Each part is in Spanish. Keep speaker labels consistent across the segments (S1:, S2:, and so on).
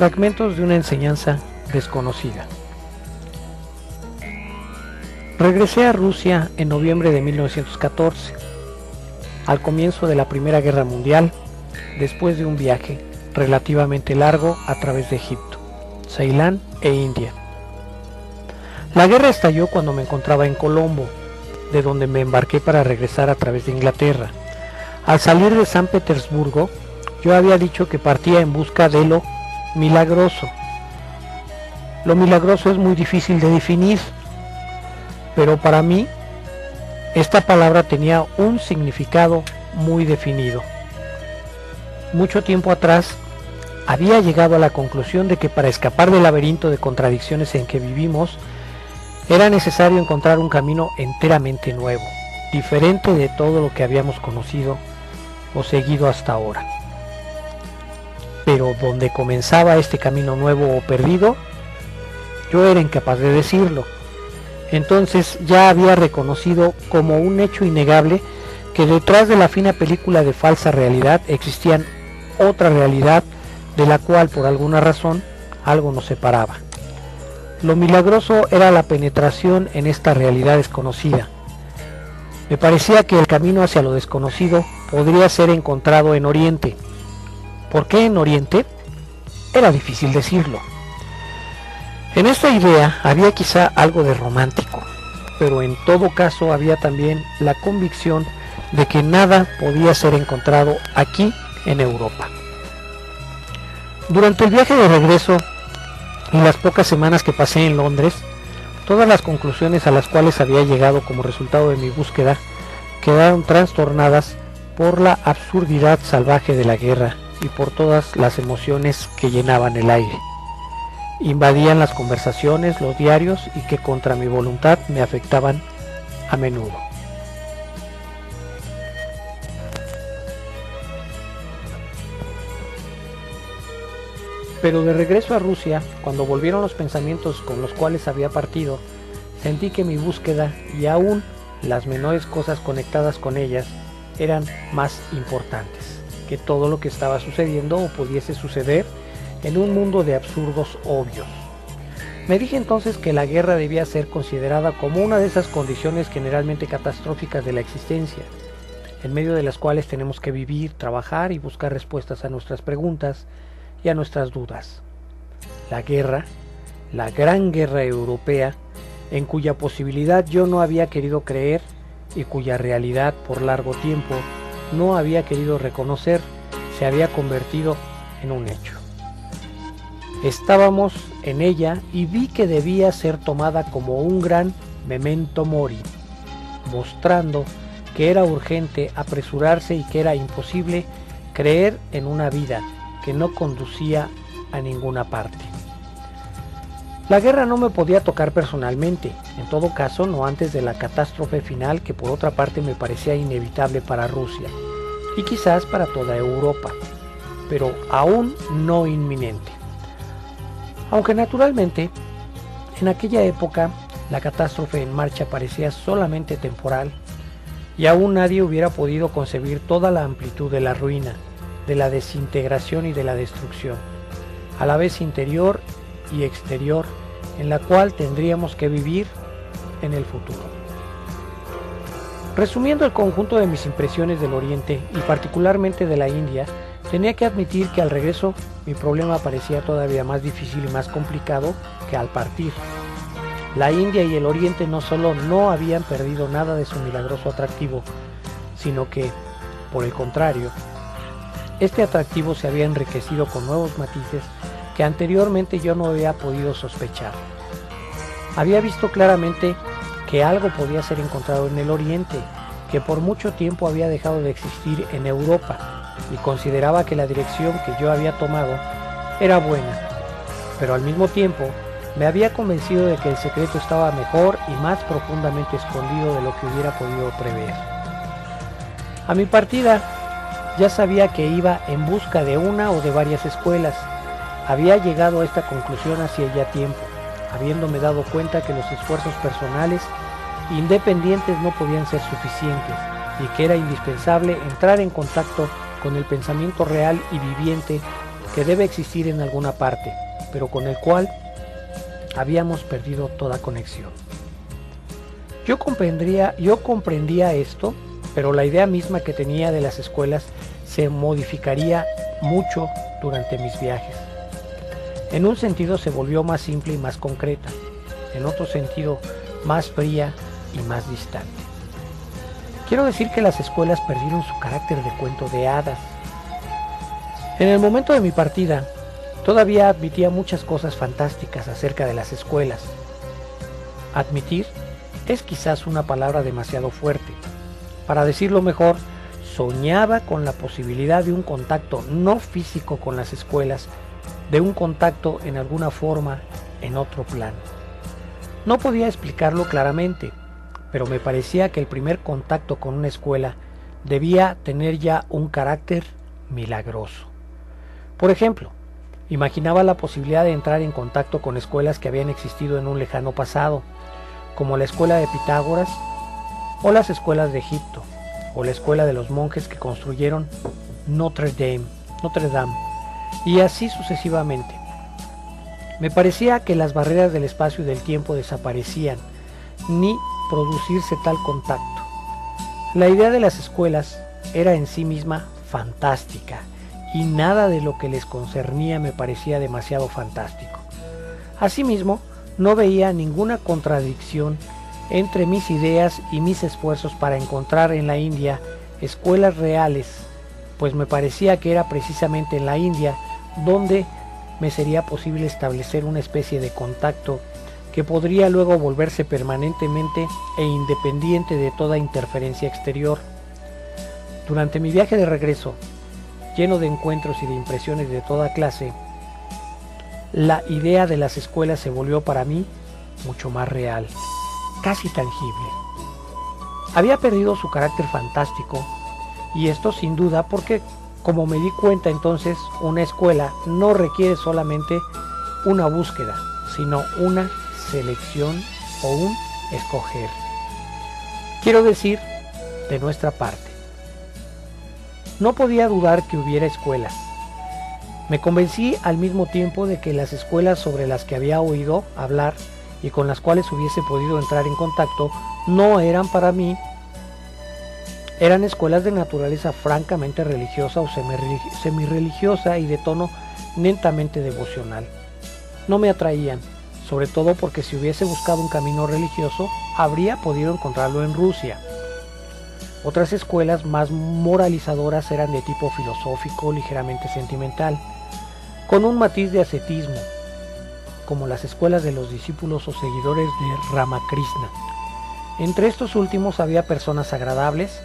S1: Fragmentos de una enseñanza desconocida. Regresé a Rusia en noviembre de 1914, al comienzo de la Primera Guerra Mundial, después de un viaje relativamente largo a través de Egipto, Ceilán e India. La guerra estalló cuando me encontraba en Colombo, de donde me embarqué para regresar a través de Inglaterra. Al salir de San Petersburgo, yo había dicho que partía en busca de lo milagroso. Lo milagroso es muy difícil de definir, pero para mí esta palabra tenía un significado muy definido. Mucho tiempo atrás había llegado a la conclusión de que para escapar del laberinto de contradicciones en que vivimos, era necesario encontrar un camino enteramente nuevo, diferente de todo lo que habíamos conocido o seguido hasta ahora. Pero donde comenzaba este camino nuevo o perdido, yo era incapaz de decirlo. Entonces ya había reconocido como un hecho innegable que detrás de la fina película de falsa realidad existían otra realidad de la cual por alguna razón algo nos separaba. Lo milagroso era la penetración en esta realidad desconocida. Me parecía que el camino hacia lo desconocido podría ser encontrado en Oriente. ¿Por qué en Oriente? Era difícil decirlo. En esta idea había quizá algo de romántico, pero en todo caso había también la convicción de que nada podía ser encontrado aquí en Europa. Durante el viaje de regreso en las pocas semanas que pasé en Londres, todas las conclusiones a las cuales había llegado como resultado de mi búsqueda quedaron trastornadas por la absurdidad salvaje de la guerra y por todas las emociones que llenaban el aire. Invadían las conversaciones, los diarios y que contra mi voluntad me afectaban a menudo. Pero de regreso a Rusia, cuando volvieron los pensamientos con los cuales había partido, sentí que mi búsqueda y aún las menores cosas conectadas con ellas eran más importantes que todo lo que estaba sucediendo o pudiese suceder en un mundo de absurdos obvios. Me dije entonces que la guerra debía ser considerada como una de esas condiciones generalmente catastróficas de la existencia, en medio de las cuales tenemos que vivir, trabajar y buscar respuestas a nuestras preguntas y a nuestras dudas. La guerra, la gran guerra europea, en cuya posibilidad yo no había querido creer y cuya realidad por largo tiempo no había querido reconocer, se había convertido en un hecho. Estábamos en ella y vi que debía ser tomada como un gran memento mori, mostrando que era urgente apresurarse y que era imposible creer en una vida que no conducía a ninguna parte. La guerra no me podía tocar personalmente, en todo caso no antes de la catástrofe final que por otra parte me parecía inevitable para Rusia y quizás para toda Europa, pero aún no inminente. Aunque naturalmente, en aquella época la catástrofe en marcha parecía solamente temporal y aún nadie hubiera podido concebir toda la amplitud de la ruina de la desintegración y de la destrucción, a la vez interior y exterior, en la cual tendríamos que vivir en el futuro. Resumiendo el conjunto de mis impresiones del Oriente y particularmente de la India, tenía que admitir que al regreso mi problema parecía todavía más difícil y más complicado que al partir. La India y el Oriente no solo no habían perdido nada de su milagroso atractivo, sino que, por el contrario, este atractivo se había enriquecido con nuevos matices que anteriormente yo no había podido sospechar. Había visto claramente que algo podía ser encontrado en el Oriente, que por mucho tiempo había dejado de existir en Europa, y consideraba que la dirección que yo había tomado era buena, pero al mismo tiempo me había convencido de que el secreto estaba mejor y más profundamente escondido de lo que hubiera podido prever. A mi partida ya sabía que iba en busca de una o de varias escuelas. Había llegado a esta conclusión hacía ya tiempo, habiéndome dado cuenta que los esfuerzos personales independientes no podían ser suficientes y que era indispensable entrar en contacto con el pensamiento real y viviente que debe existir en alguna parte, pero con el cual habíamos perdido toda conexión. Yo comprendía, yo comprendía esto, pero la idea misma que tenía de las escuelas se modificaría mucho durante mis viajes. En un sentido se volvió más simple y más concreta, en otro sentido más fría y más distante. Quiero decir que las escuelas perdieron su carácter de cuento de hadas. En el momento de mi partida, todavía admitía muchas cosas fantásticas acerca de las escuelas. Admitir es quizás una palabra demasiado fuerte. Para decirlo mejor, soñaba con la posibilidad de un contacto no físico con las escuelas, de un contacto en alguna forma en otro plano. No podía explicarlo claramente, pero me parecía que el primer contacto con una escuela debía tener ya un carácter milagroso. Por ejemplo, imaginaba la posibilidad de entrar en contacto con escuelas que habían existido en un lejano pasado, como la escuela de Pitágoras o las escuelas de Egipto, o la escuela de los monjes que construyeron Notre Dame, Notre Dame, y así sucesivamente. Me parecía que las barreras del espacio y del tiempo desaparecían, ni producirse tal contacto. La idea de las escuelas era en sí misma fantástica y nada de lo que les concernía me parecía demasiado fantástico. Asimismo, no veía ninguna contradicción entre mis ideas y mis esfuerzos para encontrar en la India escuelas reales, pues me parecía que era precisamente en la India donde me sería posible establecer una especie de contacto que podría luego volverse permanentemente e independiente de toda interferencia exterior. Durante mi viaje de regreso, lleno de encuentros y de impresiones de toda clase, la idea de las escuelas se volvió para mí mucho más real, casi tangible. Había perdido su carácter fantástico, y esto sin duda porque como me di cuenta entonces, una escuela no requiere solamente una búsqueda, sino una selección o un escoger. Quiero decir, de nuestra parte. No podía dudar que hubiera escuelas. Me convencí al mismo tiempo de que las escuelas sobre las que había oído hablar y con las cuales hubiese podido entrar en contacto no eran para mí eran escuelas de naturaleza francamente religiosa o semi-religiosa y de tono netamente devocional. No me atraían, sobre todo porque si hubiese buscado un camino religioso, habría podido encontrarlo en Rusia. Otras escuelas más moralizadoras eran de tipo filosófico, ligeramente sentimental, con un matiz de ascetismo, como las escuelas de los discípulos o seguidores de Ramakrishna. Entre estos últimos había personas agradables,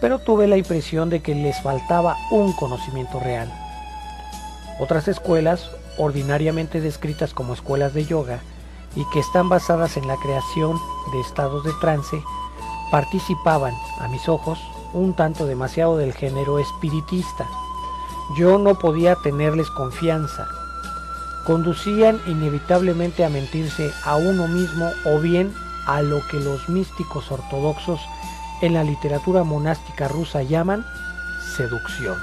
S1: pero tuve la impresión de que les faltaba un conocimiento real. Otras escuelas, ordinariamente descritas como escuelas de yoga, y que están basadas en la creación de estados de trance, participaban, a mis ojos, un tanto demasiado del género espiritista. Yo no podía tenerles confianza. Conducían inevitablemente a mentirse a uno mismo o bien a lo que los místicos ortodoxos en la literatura monástica rusa llaman seducción.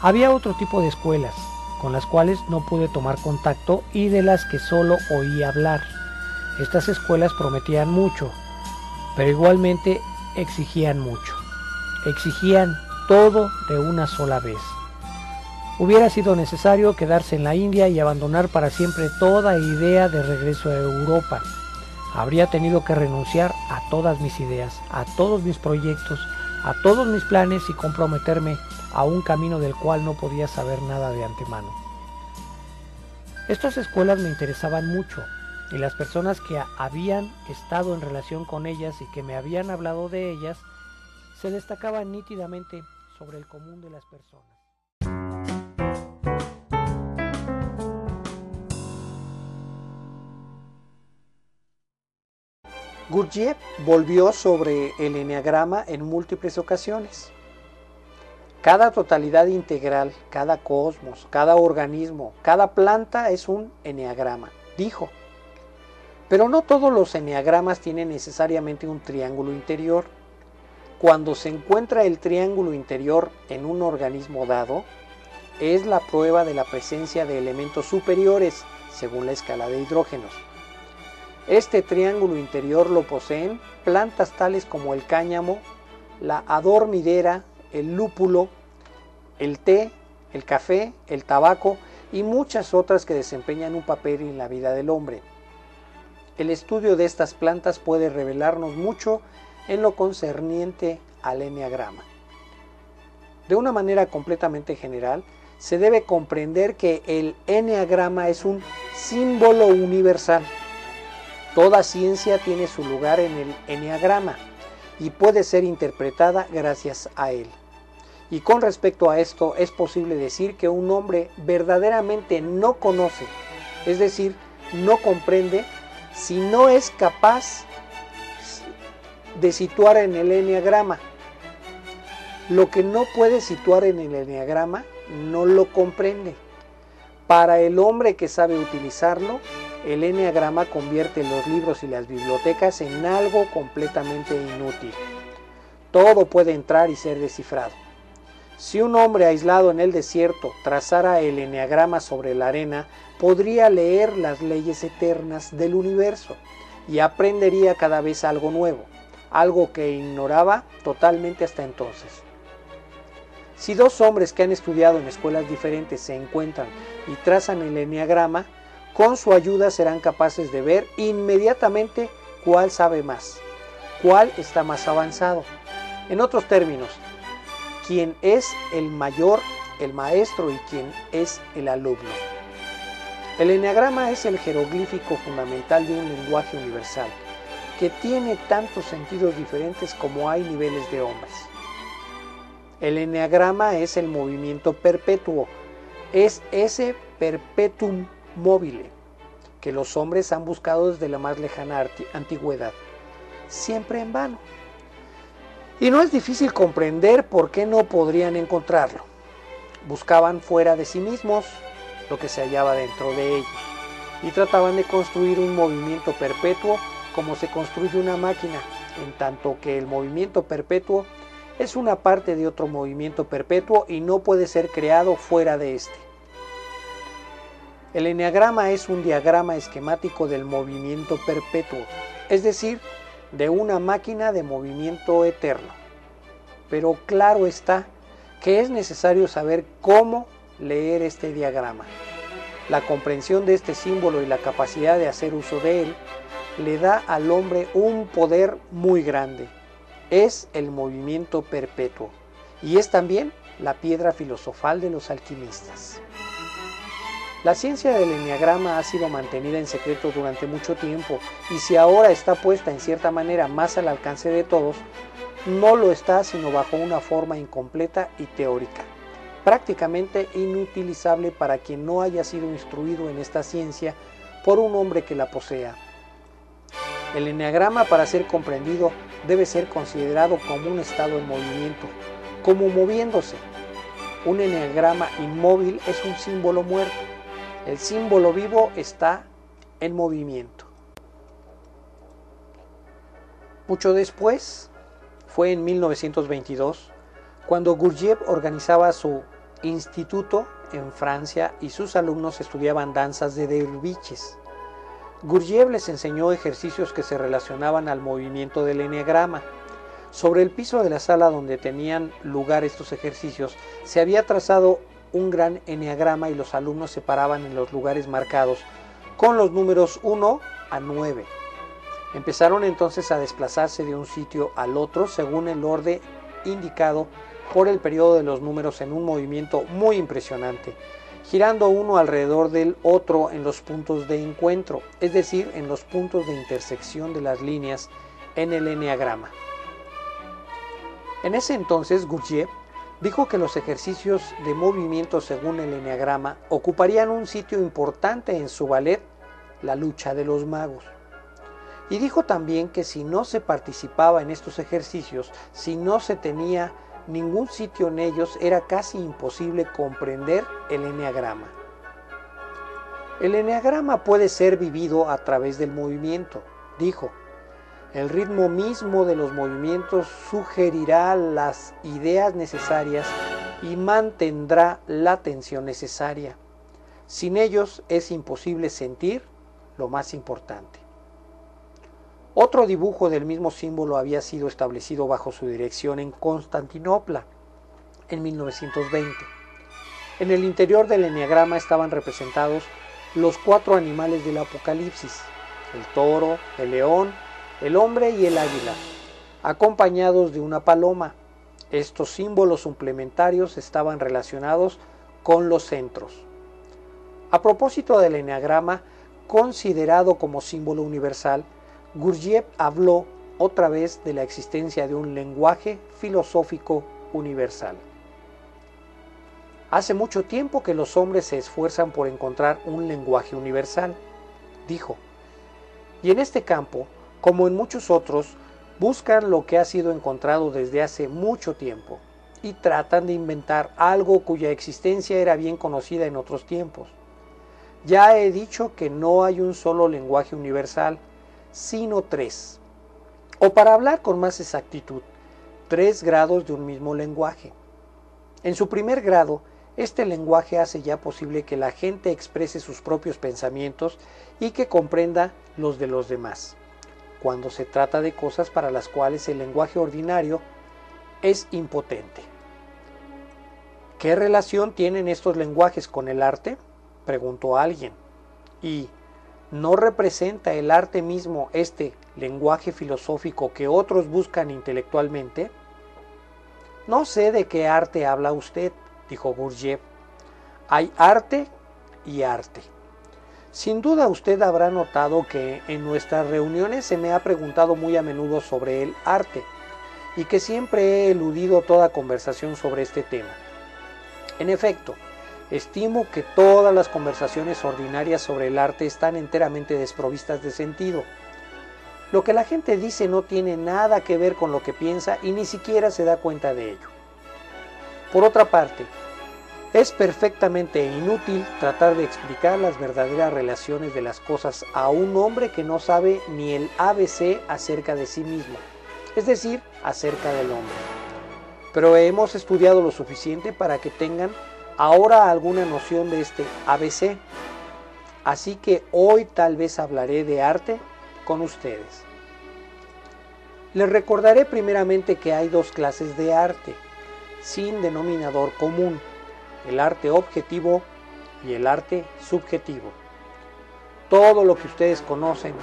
S1: Había otro tipo de escuelas, con las cuales no pude tomar contacto y de las que solo oí hablar. Estas escuelas prometían mucho, pero igualmente exigían mucho. Exigían todo de una sola vez. Hubiera sido necesario quedarse en la India y abandonar para siempre toda idea de regreso a Europa habría tenido que renunciar a todas mis ideas, a todos mis proyectos, a todos mis planes y comprometerme a un camino del cual no podía saber nada de antemano. Estas escuelas me interesaban mucho y las personas que habían estado en relación con ellas y que me habían hablado de ellas se destacaban nítidamente sobre el común de las personas. Gurdjieff volvió sobre el eneagrama en múltiples ocasiones. Cada totalidad integral, cada cosmos, cada organismo, cada planta es un eneagrama, dijo. Pero no todos los eneagramas tienen necesariamente un triángulo interior. Cuando se encuentra el triángulo interior en un organismo dado, es la prueba de la presencia de elementos superiores según la escala de hidrógenos. Este triángulo interior lo poseen plantas tales como el cáñamo, la adormidera, el lúpulo, el té, el café, el tabaco y muchas otras que desempeñan un papel en la vida del hombre. El estudio de estas plantas puede revelarnos mucho en lo concerniente al enneagrama. De una manera completamente general, se debe comprender que el enneagrama es un símbolo universal. Toda ciencia tiene su lugar en el enneagrama y puede ser interpretada gracias a él. Y con respecto a esto es posible decir que un hombre verdaderamente no conoce, es decir, no comprende, si no es capaz de situar en el enneagrama. Lo que no puede situar en el enneagrama no lo comprende. Para el hombre que sabe utilizarlo, el enneagrama convierte los libros y las bibliotecas en algo completamente inútil. Todo puede entrar y ser descifrado. Si un hombre aislado en el desierto trazara el enneagrama sobre la arena, podría leer las leyes eternas del universo y aprendería cada vez algo nuevo, algo que ignoraba totalmente hasta entonces. Si dos hombres que han estudiado en escuelas diferentes se encuentran y trazan el enneagrama, con su ayuda serán capaces de ver inmediatamente cuál sabe más, cuál está más avanzado. En otros términos, quién es el mayor, el maestro y quién es el alumno. El enneagrama es el jeroglífico fundamental de un lenguaje universal, que tiene tantos sentidos diferentes como hay niveles de hombres. El enneagrama es el movimiento perpetuo, es ese perpetuum mobile que los hombres han buscado desde la más lejana antigüedad, siempre en vano. Y no es difícil comprender por qué no podrían encontrarlo. Buscaban fuera de sí mismos lo que se hallaba dentro de ellos y trataban de construir un movimiento perpetuo como se construye una máquina, en tanto que el movimiento perpetuo es una parte de otro movimiento perpetuo y no puede ser creado fuera de este. El enneagrama es un diagrama esquemático del movimiento perpetuo, es decir, de una máquina de movimiento eterno. Pero claro está que es necesario saber cómo leer este diagrama. La comprensión de este símbolo y la capacidad de hacer uso de él le da al hombre un poder muy grande es el movimiento perpetuo y es también la piedra filosofal de los alquimistas. La ciencia del enneagrama ha sido mantenida en secreto durante mucho tiempo y si ahora está puesta en cierta manera más al alcance de todos, no lo está sino bajo una forma incompleta y teórica, prácticamente inutilizable para quien no haya sido instruido en esta ciencia por un hombre que la posea. El enneagrama para ser comprendido debe ser considerado como un estado en movimiento, como moviéndose. Un enneagrama inmóvil es un símbolo muerto. El símbolo vivo está en movimiento. Mucho después, fue en 1922, cuando Gurdjieff organizaba su instituto en Francia y sus alumnos estudiaban danzas de derviches. Gurdjieff les enseñó ejercicios que se relacionaban al movimiento del enneagrama. Sobre el piso de la sala donde tenían lugar estos ejercicios se había trazado un gran enneagrama y los alumnos se paraban en los lugares marcados con los números 1 a 9. Empezaron entonces a desplazarse de un sitio al otro según el orden indicado por el periodo de los números en un movimiento muy impresionante girando uno alrededor del otro en los puntos de encuentro, es decir, en los puntos de intersección de las líneas en el eneagrama. En ese entonces, Gurdjieff dijo que los ejercicios de movimiento según el eneagrama ocuparían un sitio importante en su ballet, La lucha de los magos. Y dijo también que si no se participaba en estos ejercicios, si no se tenía ningún sitio en ellos era casi imposible comprender el eneagrama. El eneagrama puede ser vivido a través del movimiento, dijo. El ritmo mismo de los movimientos sugerirá las ideas necesarias y mantendrá la tensión necesaria. Sin ellos es imposible sentir lo más importante. Otro dibujo del mismo símbolo había sido establecido bajo su dirección en Constantinopla en 1920. En el interior del enneagrama estaban representados los cuatro animales del Apocalipsis, el toro, el león, el hombre y el águila, acompañados de una paloma. Estos símbolos suplementarios estaban relacionados con los centros. A propósito del enneagrama, considerado como símbolo universal, Gurdjieff habló otra vez de la existencia de un lenguaje filosófico universal. Hace mucho tiempo que los hombres se esfuerzan por encontrar un lenguaje universal, dijo. Y en este campo, como en muchos otros, buscan lo que ha sido encontrado desde hace mucho tiempo y tratan de inventar algo cuya existencia era bien conocida en otros tiempos. Ya he dicho que no hay un solo lenguaje universal, sino tres. O para hablar con más exactitud, tres grados de un mismo lenguaje. En su primer grado, este lenguaje hace ya posible que la gente exprese sus propios pensamientos y que comprenda los de los demás, cuando se trata de cosas para las cuales el lenguaje ordinario es impotente. ¿Qué relación tienen estos lenguajes con el arte? preguntó alguien. ¿Y no representa el arte mismo este lenguaje filosófico que otros buscan intelectualmente? No sé de qué arte habla usted, dijo Bourdieu. Hay arte y arte. Sin duda usted habrá notado que en nuestras reuniones se me ha preguntado muy a menudo sobre el arte y que siempre he eludido toda conversación sobre este tema. En efecto, estimo que todas las conversaciones ordinarias sobre el arte están enteramente desprovistas de sentido. Lo que la gente dice no tiene nada que ver con lo que piensa y ni siquiera se da cuenta de ello. Por otra parte, es perfectamente inútil tratar de explicar las verdaderas relaciones de las cosas a un hombre que no sabe ni el ABC acerca de sí mismo, es decir, acerca del hombre. Pero hemos estudiado lo suficiente para que tengan ahora alguna noción de este ABC. Así que hoy tal vez hablaré de arte con ustedes. Les recordaré primeramente que hay dos clases de arte sin denominador común, el arte objetivo y el arte subjetivo. Todo lo que ustedes conocen,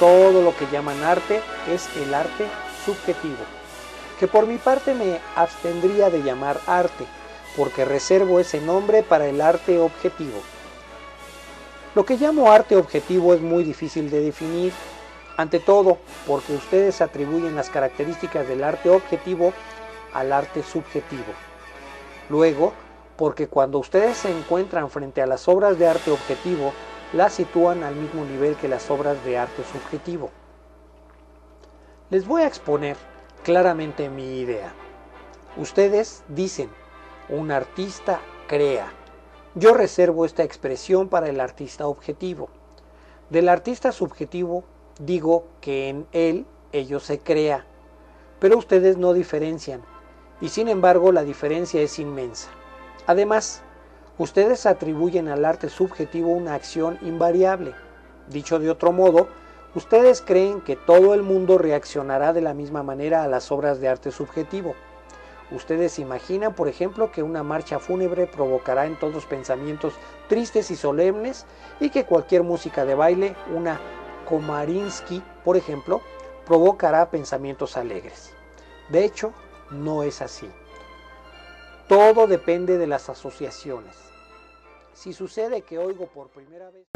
S1: todo lo que llaman arte es el arte subjetivo, que por mi parte me abstendría de llamar arte, porque reservo ese nombre para el arte objetivo. Lo que llamo arte objetivo es muy difícil de definir, ante todo porque ustedes atribuyen las características del arte objetivo al arte subjetivo. Luego, porque cuando ustedes se encuentran frente a las obras de arte objetivo, las sitúan al mismo nivel que las obras de arte subjetivo. Les voy a exponer claramente mi idea. Ustedes dicen, un artista crea. Yo reservo esta expresión para el artista objetivo. Del artista subjetivo digo que en él ello se crea, pero ustedes no diferencian y sin embargo la diferencia es inmensa. Además, ustedes atribuyen al arte subjetivo una acción invariable. Dicho de otro modo, ustedes creen que todo el mundo reaccionará de la misma manera a las obras de arte subjetivo. Ustedes imaginan, por ejemplo, que una marcha fúnebre provocará en todos pensamientos tristes y solemnes y que cualquier música de baile, una Komarinsky, por ejemplo, provocará pensamientos alegres. De hecho, no es así. Todo depende de las asociaciones. Si sucede que oigo por primera vez...